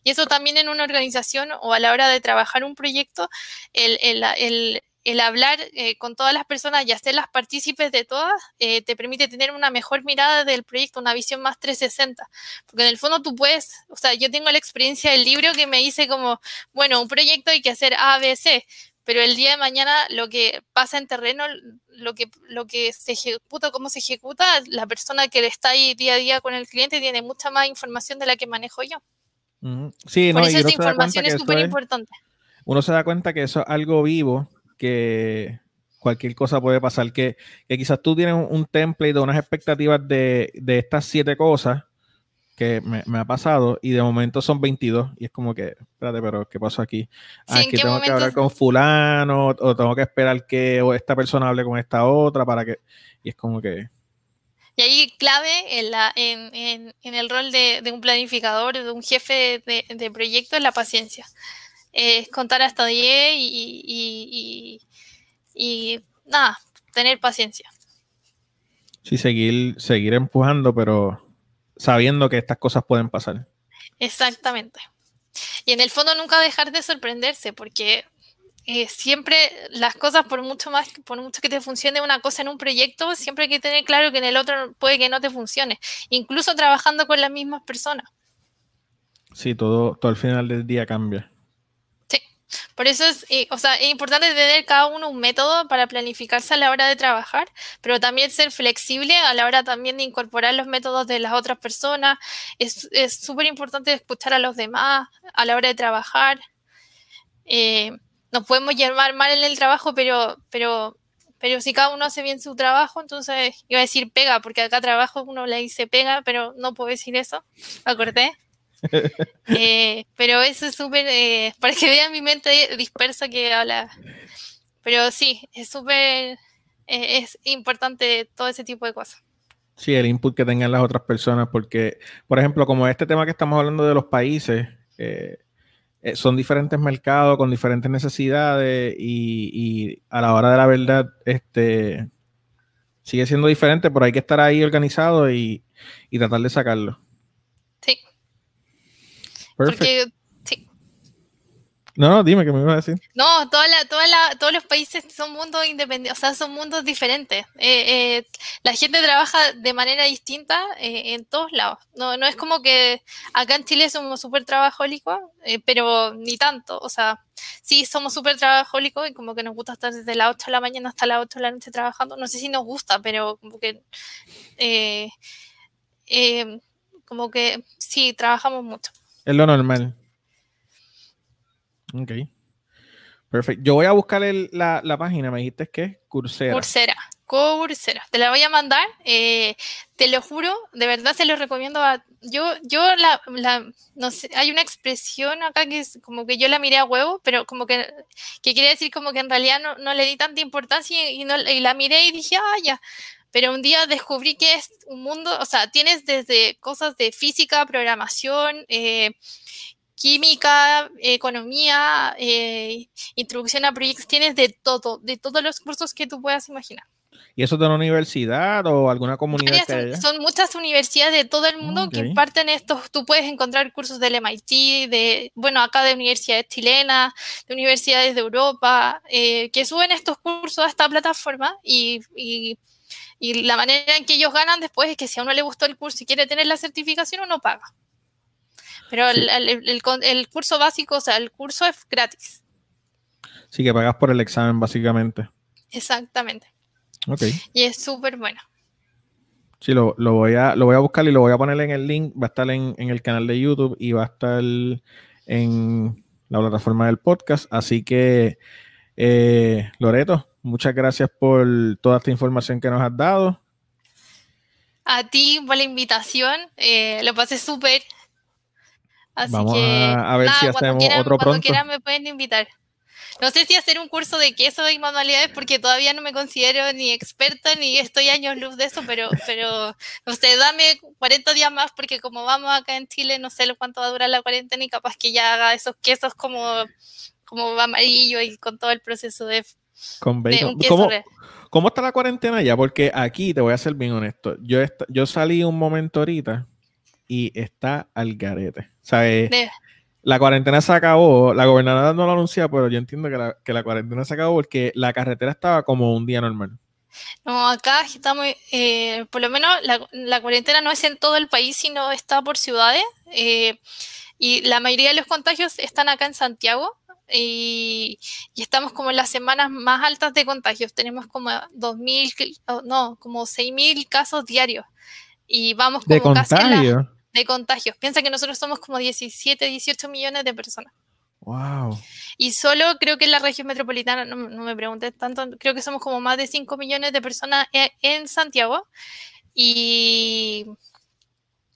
Y eso también en una organización o a la hora de trabajar un proyecto, el, el, el, hablar eh, con todas las personas y hacerlas partícipes de todas, eh, te permite tener una mejor mirada del proyecto, una visión más 360. Porque en el fondo tú puedes, o sea, yo tengo la experiencia del libro que me dice como, bueno, un proyecto hay que hacer A, B, C pero el día de mañana lo que pasa en terreno, lo que, lo que se ejecuta, cómo se ejecuta, la persona que está ahí día a día con el cliente tiene mucha más información de la que manejo yo. Sí, Por eso esa información es súper importante. Uno se da cuenta que eso es algo vivo, que cualquier cosa puede pasar, que, quizás tú tienes un, template o unas expectativas de, de estas siete cosas que me, ha pasado y de momento son 22 y es como que, espérate, pero ¿qué pasó aquí? Ah, que tengo que hablar con fulano o tengo que esperar que esta persona hable con esta otra para que... Y es como que... Y ahí clave en, la, en, en, el rol de, un planificador, de un jefe de, proyecto, es la paciencia. Es contar hasta 10 y, y, y, nada, tener paciencia. Sí, seguir, seguir empujando, pero sabiendo que estas cosas pueden pasar. Exactamente. Y en el fondo nunca dejar de sorprenderse, porque eh, siempre las cosas, por mucho más, por mucho que te funcione una cosa en un proyecto, siempre hay que tener claro que en el otro puede que no te funcione, incluso trabajando con las mismas personas. Sí, todo, todo al final del día cambia. Por eso es, o sea, es importante tener cada uno un método para planificarse a la hora de trabajar, pero también ser flexible a la hora también de incorporar los métodos de las otras personas. Es súper importante escuchar a los demás a la hora de trabajar. Eh, nos podemos llevar mal en el trabajo, pero, pero, pero si cada uno hace bien su trabajo, entonces iba a decir pega, porque acá trabajo uno le dice pega, pero no puedo decir eso. ¿Acordé? Eh, pero eso es súper, eh, para que vean mi mente dispersa que habla. Pero sí, es súper, eh, es importante todo ese tipo de cosas. Sí, el input que tengan las otras personas, porque, por ejemplo, como este tema que estamos hablando de los países, son diferentes mercados con diferentes necesidades y, a la hora de la verdad, este sigue siendo diferente, pero hay que estar ahí organizado y tratar de sacarlo. Porque, sí. No, no, dime qué me ibas a decir. No, toda la, toda la, todos los países son mundos independientes, o sea, son mundos diferentes. Eh, eh, la gente trabaja de manera distinta eh, en todos lados. No, no es como que acá en Chile somos súper trabajólicos, pero ni tanto. O sea, sí somos súper trabajólicos y como que nos gusta estar desde las 8 de la mañana hasta las 8 de la noche trabajando. No sé si nos gusta, pero como que... como que sí, trabajamos mucho. Es lo normal. Ok. Perfecto. Yo voy a buscar la, página. Me dijiste que es Coursera. Coursera. Coursera. Te la voy a mandar. Eh, te lo juro. De verdad se lo recomiendo a. Yo, yo la, no sé, hay una expresión acá que es como que yo la miré a huevo, pero como que, que quiere decir como que en realidad no, le di tanta importancia y, no, y la miré y dije, ah, ya pero un día descubrí que es un mundo, o sea, tienes desde cosas de física, programación, eh, química, economía, eh, introducción a proyectos, tienes de todo, de todos los cursos que tú puedas imaginar. ¿Y eso de una universidad o alguna comunidad? son, muchas universidades de todo el mundo que imparten estos. Tú puedes encontrar cursos del MIT, de, bueno, acá de universidades chilenas, de universidades de Europa, eh, que suben estos cursos a esta plataforma y y la manera en que ellos ganan después es que si a uno le gustó el curso y quiere tener la certificación, uno paga. Pero el, curso básico, o sea, el curso es gratis. Sí, que pagas por el examen, básicamente. Exactamente. Ok. Y es súper bueno. Sí, lo, voy a, lo voy a buscar y lo voy a poner en el link. Va a estar en, en el canal de YouTube y va a estar en la plataforma del podcast. Así que, eh, Loreto, Muchas gracias por toda esta información que nos has dado. A ti por la invitación, eh, lo pasé súper. Así Vamos que, a, a ver nada, si cuando hacemos quieran, otro cuando pronto. quieran me pueden invitar. No sé si hacer un curso de queso y manualidades porque todavía no me considero ni experta ni estoy años luz de eso, pero, [LAUGHS] pero no sé, dame 40 días más porque como vamos acá en Chile, no sé lo cuánto va a durar la cuarentena y capaz que ya haga esos quesos como, como amarillo y con todo el proceso de, Con de un queso. ¿Cómo, está la cuarentena ya? Porque aquí te voy a ser bien honesto. Yo, yo salí un momento ahorita y está al garete. Sea, eh, la cuarentena se acabó. La gobernadora no lo anuncia, pero yo entiendo que la, que la cuarentena se acabó porque la carretera estaba como un día normal. No, acá estamos, eh, por lo menos la, la cuarentena no es en todo el país, sino está por ciudades. eh, y la mayoría de los contagios están acá en Santiago. Y, y estamos como en las semanas más altas de contagios. Tenemos como 2.000, que- oh, no, como 6.000 casos diarios. Y vamos De como casi en la-. De contagios. Piensa que nosotros somos como 17, 18 millones de personas. Wow. Y solo creo que en la región metropolitana, no, no me preguntes tanto, creo que somos como más de 5 millones de personas e- en, Santiago. Y,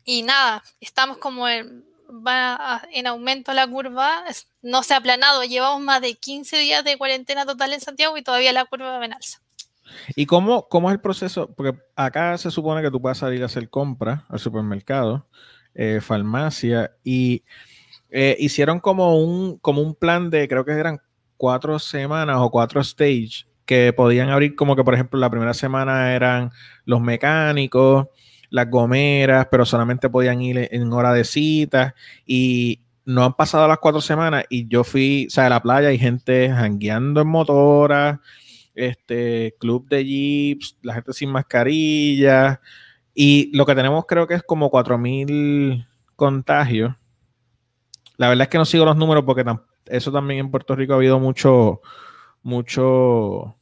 y nada, estamos como en, va en aumento la curva, no se ha aplanado, llevamos más de 15 días de cuarentena total en Santiago y todavía la curva va en alza. ¿Y cómo, cómo es el proceso? Porque acá se supone que tú puedes salir a hacer compras al supermercado, eh, farmacia, y eh, hicieron como un, como un plan de, creo que eran cuatro semanas o cuatro stage, que podían abrir como que, por ejemplo, la primera semana eran los mecánicos, las gomeras, pero solamente podían ir en hora de cita, y no han pasado las cuatro semanas, y yo fui, o sea, a la playa hay gente jangueando en motoras, este club de jeeps, la gente sin mascarilla y lo que tenemos creo que es como 4000 contagios. La verdad es que no sigo los números porque tam- eso también en Puerto Rico ha habido mucho mucho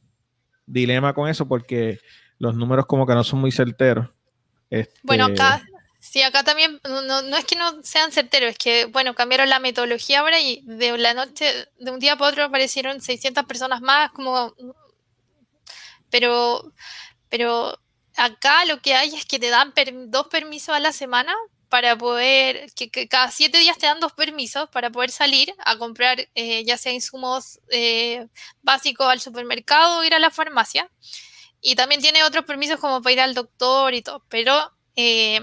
dilema con eso porque los números como que no son muy certeros. Bueno, Este, acá, sí, acá también, no, no- no es que no sean certeros, es que, bueno, cambiaron la metodología ahora y de la noche, de un día para otro aparecieron 600 personas más, como, pero, pero acá lo que hay es que te dan per- dos permisos a la semana para poder, que, que cada siete días te dan dos permisos para poder salir a comprar eh, ya sea insumos eh, básicos al supermercado o ir a la farmacia. Y también tiene otros permisos como para ir al doctor y todo, pero eh,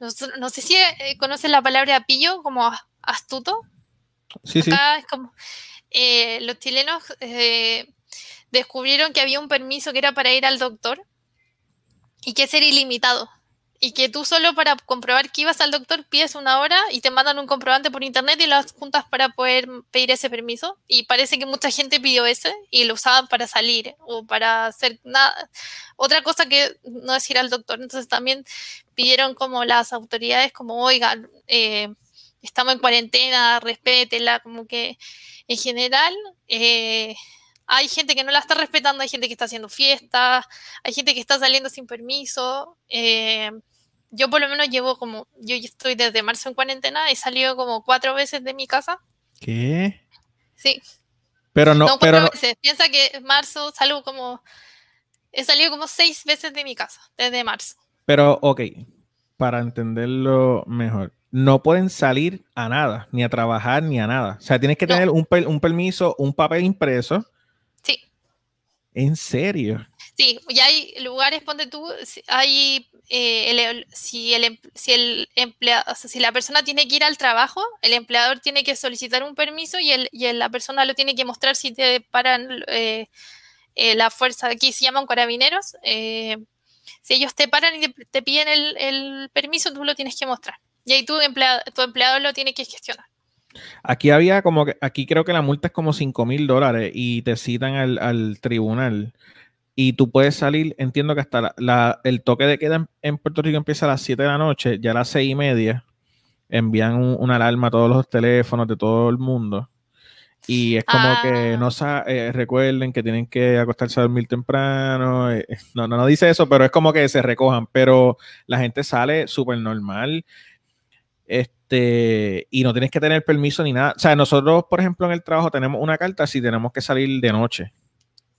no, sé- no sé si conoces la palabra pillo como astuto. sí, sí. Acá es como los chilenos descubrieron que había un permiso que era para ir al doctor y que ese era ilimitado. Y que tú solo para comprobar que ibas al doctor pides una hora y te mandan un comprobante por internet y las juntas para poder pedir ese permiso. Y parece que mucha gente pidió ese y lo usaban para salir o para hacer nada. Otra cosa que no es ir al doctor. Entonces también pidieron como las autoridades como, oigan, eh, estamos en cuarentena, respétela, como que en general eh, hay gente que no la está respetando, hay gente que está haciendo fiestas, hay gente que está saliendo sin permiso. eh, yo por lo menos llevo como, yo estoy desde marzo en cuarentena, he salido como cuatro veces de mi casa. ¿Qué? Sí, Pero no, no, pero cuatro no, veces. Piensa que en marzo salgo como, he salido como seis veces de mi casa, desde marzo. Pero, ok, para entenderlo mejor, no pueden salir a nada, ni a trabajar, ni a nada. O sea, tienes que No. tener un, per- un permiso, un papel impreso. ¿En serio? Sí, y hay lugares, ponte tú, hay, eh, el- si, el, em- si el o sea, si la persona tiene que ir al trabajo, el empleador tiene que solicitar un permiso y, el, y la persona lo tiene que mostrar si te paran eh, eh, la fuerza, aquí se llaman carabineros, eh, si ellos te paran y te, piden el, el permiso, tú lo tienes que mostrar. Y ahí tu, emplea- tu empleador lo tiene que gestionar. Aquí había como que, aquí creo que la multa es como 5 mil dólares y te citan al, al tribunal. Y tú puedes salir, entiendo que hasta la- la- el toque de queda en, en Puerto Rico empieza a las 7 de la noche, ya a las 6 y media envían un- una alarma a todos los teléfonos de todo el mundo. Y es como que Ah. no eh, recuerden que tienen que acostarse a dormir temprano. eh, no, no, no dice eso, pero es como que se recojan. Pero la gente sale súper normal. Este, y no tienes que tener permiso ni nada. O sea, nosotros, por ejemplo, en el trabajo tenemos una carta si tenemos que salir de noche.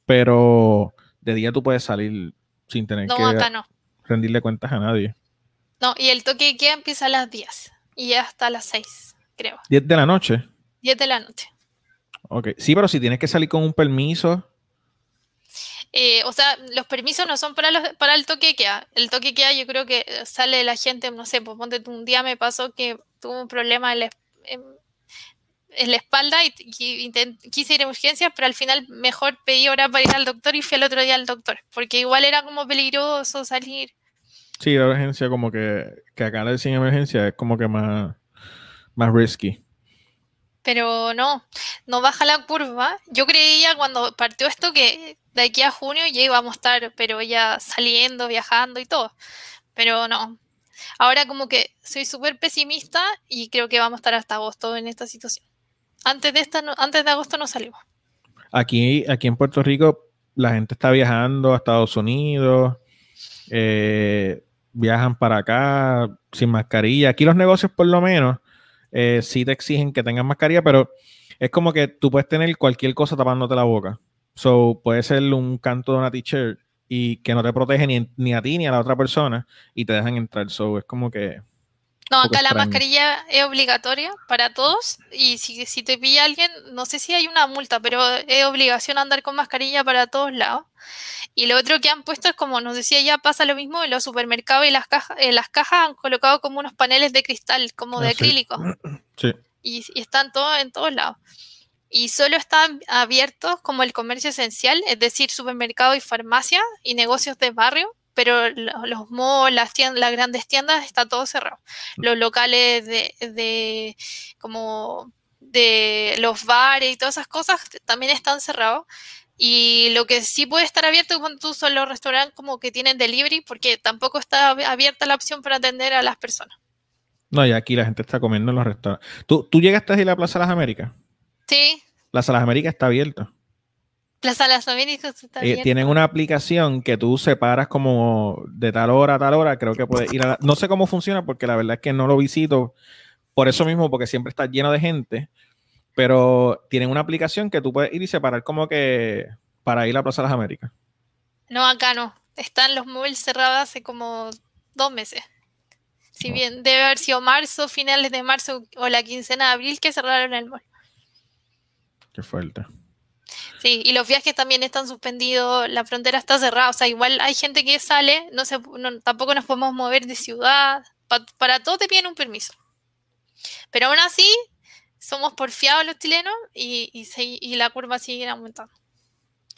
Pero de día tú puedes salir sin tener No, que acá no. rendirle cuentas a nadie. No, y el toque de queda empieza a las 10. y hasta las 6, creo. 10 de la noche. 10 de la noche. Ok, sí, pero si tienes que salir con un permiso. Eh, o sea, los permisos no son para, los, para el toque que queda. El toque que queda yo creo que sale la gente, no sé, pues ponte un día me pasó que tuve un problema en la, en, la espalda y, quise ir a urgencias, pero al final mejor pedí hora para ir al doctor y fui al otro día al doctor, porque igual era como peligroso salir. Sí, la urgencia como que, que acá le sin emergencia es como que más, más risky pero no, no baja la curva. Yo creía cuando partió esto que de aquí a junio ya íbamos a estar, pero ya saliendo, viajando y todo. Pero no. Ahora como que soy súper pesimista y creo que vamos a estar hasta agosto en esta situación. Antes de, esta, antes de agosto no salimos. Aquí, aquí en Puerto Rico la gente está viajando a Estados Unidos, eh, viajan para acá sin mascarilla. Aquí los negocios por lo menos eh, sí te exigen que tengas mascarilla, pero es como que tú puedes tener cualquier cosa tapándote la boca. So, puede ser un canto de una t-shirt y que no te protege ni, ni, a ti ni a la otra persona y te dejan entrar. So, es como que no, acá la mascarilla es obligatoria para todos y si, si, te pilla alguien, no sé si hay una multa, pero es obligación andar con mascarilla para todos lados. Y lo otro que han puesto es como nos decía ya pasa lo mismo en los supermercados y las cajas, en las cajas han colocado como unos paneles de cristal, como de ah, acrílico. [CLEARS THROAT] Sí. Y, y, están todos en todos lados. Y solo están abiertos como el comercio esencial, es decir, supermercado y farmacia y negocios de barrio pero los malls, las, tiendas, las grandes tiendas, está todo cerrado. Los locales de, de, como de los bares y todas esas cosas también están cerrados. Y lo que sí puede estar abierto tú son los restaurantes como que tienen delivery, porque tampoco está abierta la opción para atender a las personas. No, y aquí la gente está comiendo en los restaurantes. ¿Tú, tú llegaste a ir a la Plaza de las Américas? Sí. Plaza de las Américas está abierta. Plaza Las Américas está eh, Tienen una aplicación que tú separas como de tal hora a tal hora. Creo que puedes ir a No sé cómo funciona porque la verdad es que no lo visito por eso mismo, porque siempre está lleno de gente. Pero tienen una aplicación que tú puedes ir y separar como que para ir a Plaza Las Américas. No, acá no. Están los móviles cerrados hace como dos meses. Si bien debe haber sido marzo, finales de marzo o la quincena de abril que cerraron el mall. Qué fuerte. Sí, y los viajes también están suspendidos, la frontera está cerrada, o sea, igual hay gente que sale, no se, tampoco nos podemos mover de ciudad, para todo te piden un permiso. Pero aún así, somos porfiados los chilenos y, y, la curva sigue aumentando.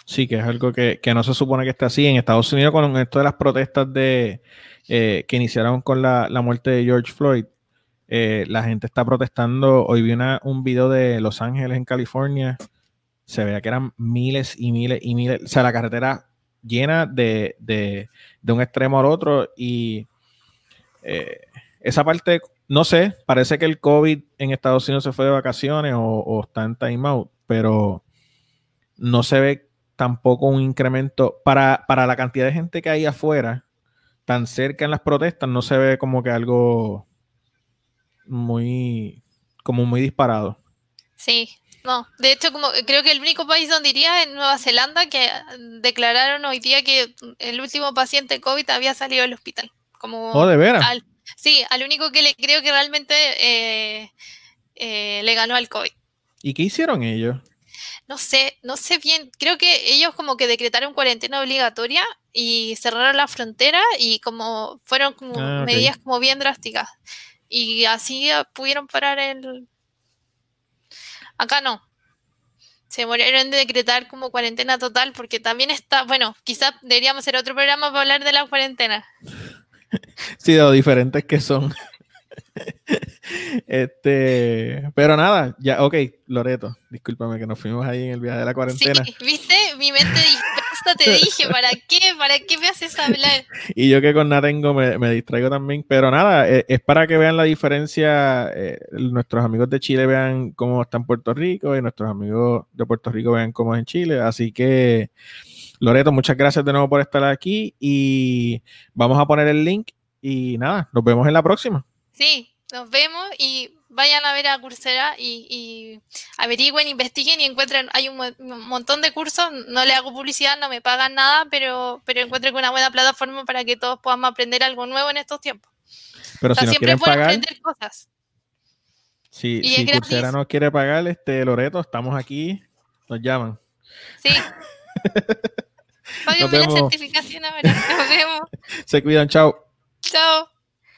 Sí, que es algo que, no se supone que esté así. En Estados Unidos, con esto de las protestas de, eh, que iniciaron con la, muerte de George Floyd, eh, la gente está protestando. Hoy vi una, un video de Los Ángeles, en California, se veía que eran miles y miles y miles, o sea, la carretera llena de, de, un extremo al otro y eh, esa parte, no sé, parece que el COVID en Estados Unidos se fue de vacaciones o, está en time out, pero no se ve tampoco un incremento para, para la cantidad de gente que hay afuera, tan cerca en las protestas, no se ve como que algo muy, como muy disparado. Sí, no, de hecho, como creo que el único país donde iría es Nueva Zelanda, que declararon hoy día que el último paciente COVID había salido del hospital. Como oh, de veras. sí, al único que le creo que realmente eh, eh, le ganó al COVID. ¿Y qué hicieron ellos? No sé, no sé bien. Creo que ellos como que decretaron cuarentena obligatoria y cerraron la frontera y como fueron como ah, medidas como bien drásticas. Y así pudieron parar el, Acá no. Se murieron de decretar como cuarentena total porque también está, bueno, quizás deberíamos hacer otro programa para hablar de la cuarentena. sí, de lo diferentes que son. este, pero nada, ya, ok, Loreto, discúlpame que nos fuimos ahí en el viaje de la cuarentena. Sí, viste, mi mente te [LAUGHS] dije, ¿para qué? ¿Para qué me haces hablar? [LAUGHS] Y yo que con nada tengo me, distraigo también, pero nada, eh, es, para que vean la diferencia, eh, nuestros amigos de Chile vean cómo está en Puerto Rico y nuestros amigos de Puerto Rico vean cómo es en Chile, así que Loreto, muchas gracias de nuevo por estar aquí y vamos a poner el link y nada, nos vemos en la próxima. Sí, nos vemos y vayan a ver a Coursera y, averigüen, investiguen y encuentren, hay un, montón de cursos, no le hago publicidad, no me pagan nada, pero, pero encuentren una buena plataforma para que todos podamos aprender algo nuevo en estos tiempos. Pero si siempre quieren pagar, aprender cosas. Si, Y. Coursera no quiere pagar, este Loreto, estamos aquí, nos llaman. Sí. [LAUGHS] Páguenme la certificación ahora. Nos vemos. [LAUGHS] Se cuidan, chao. Chao.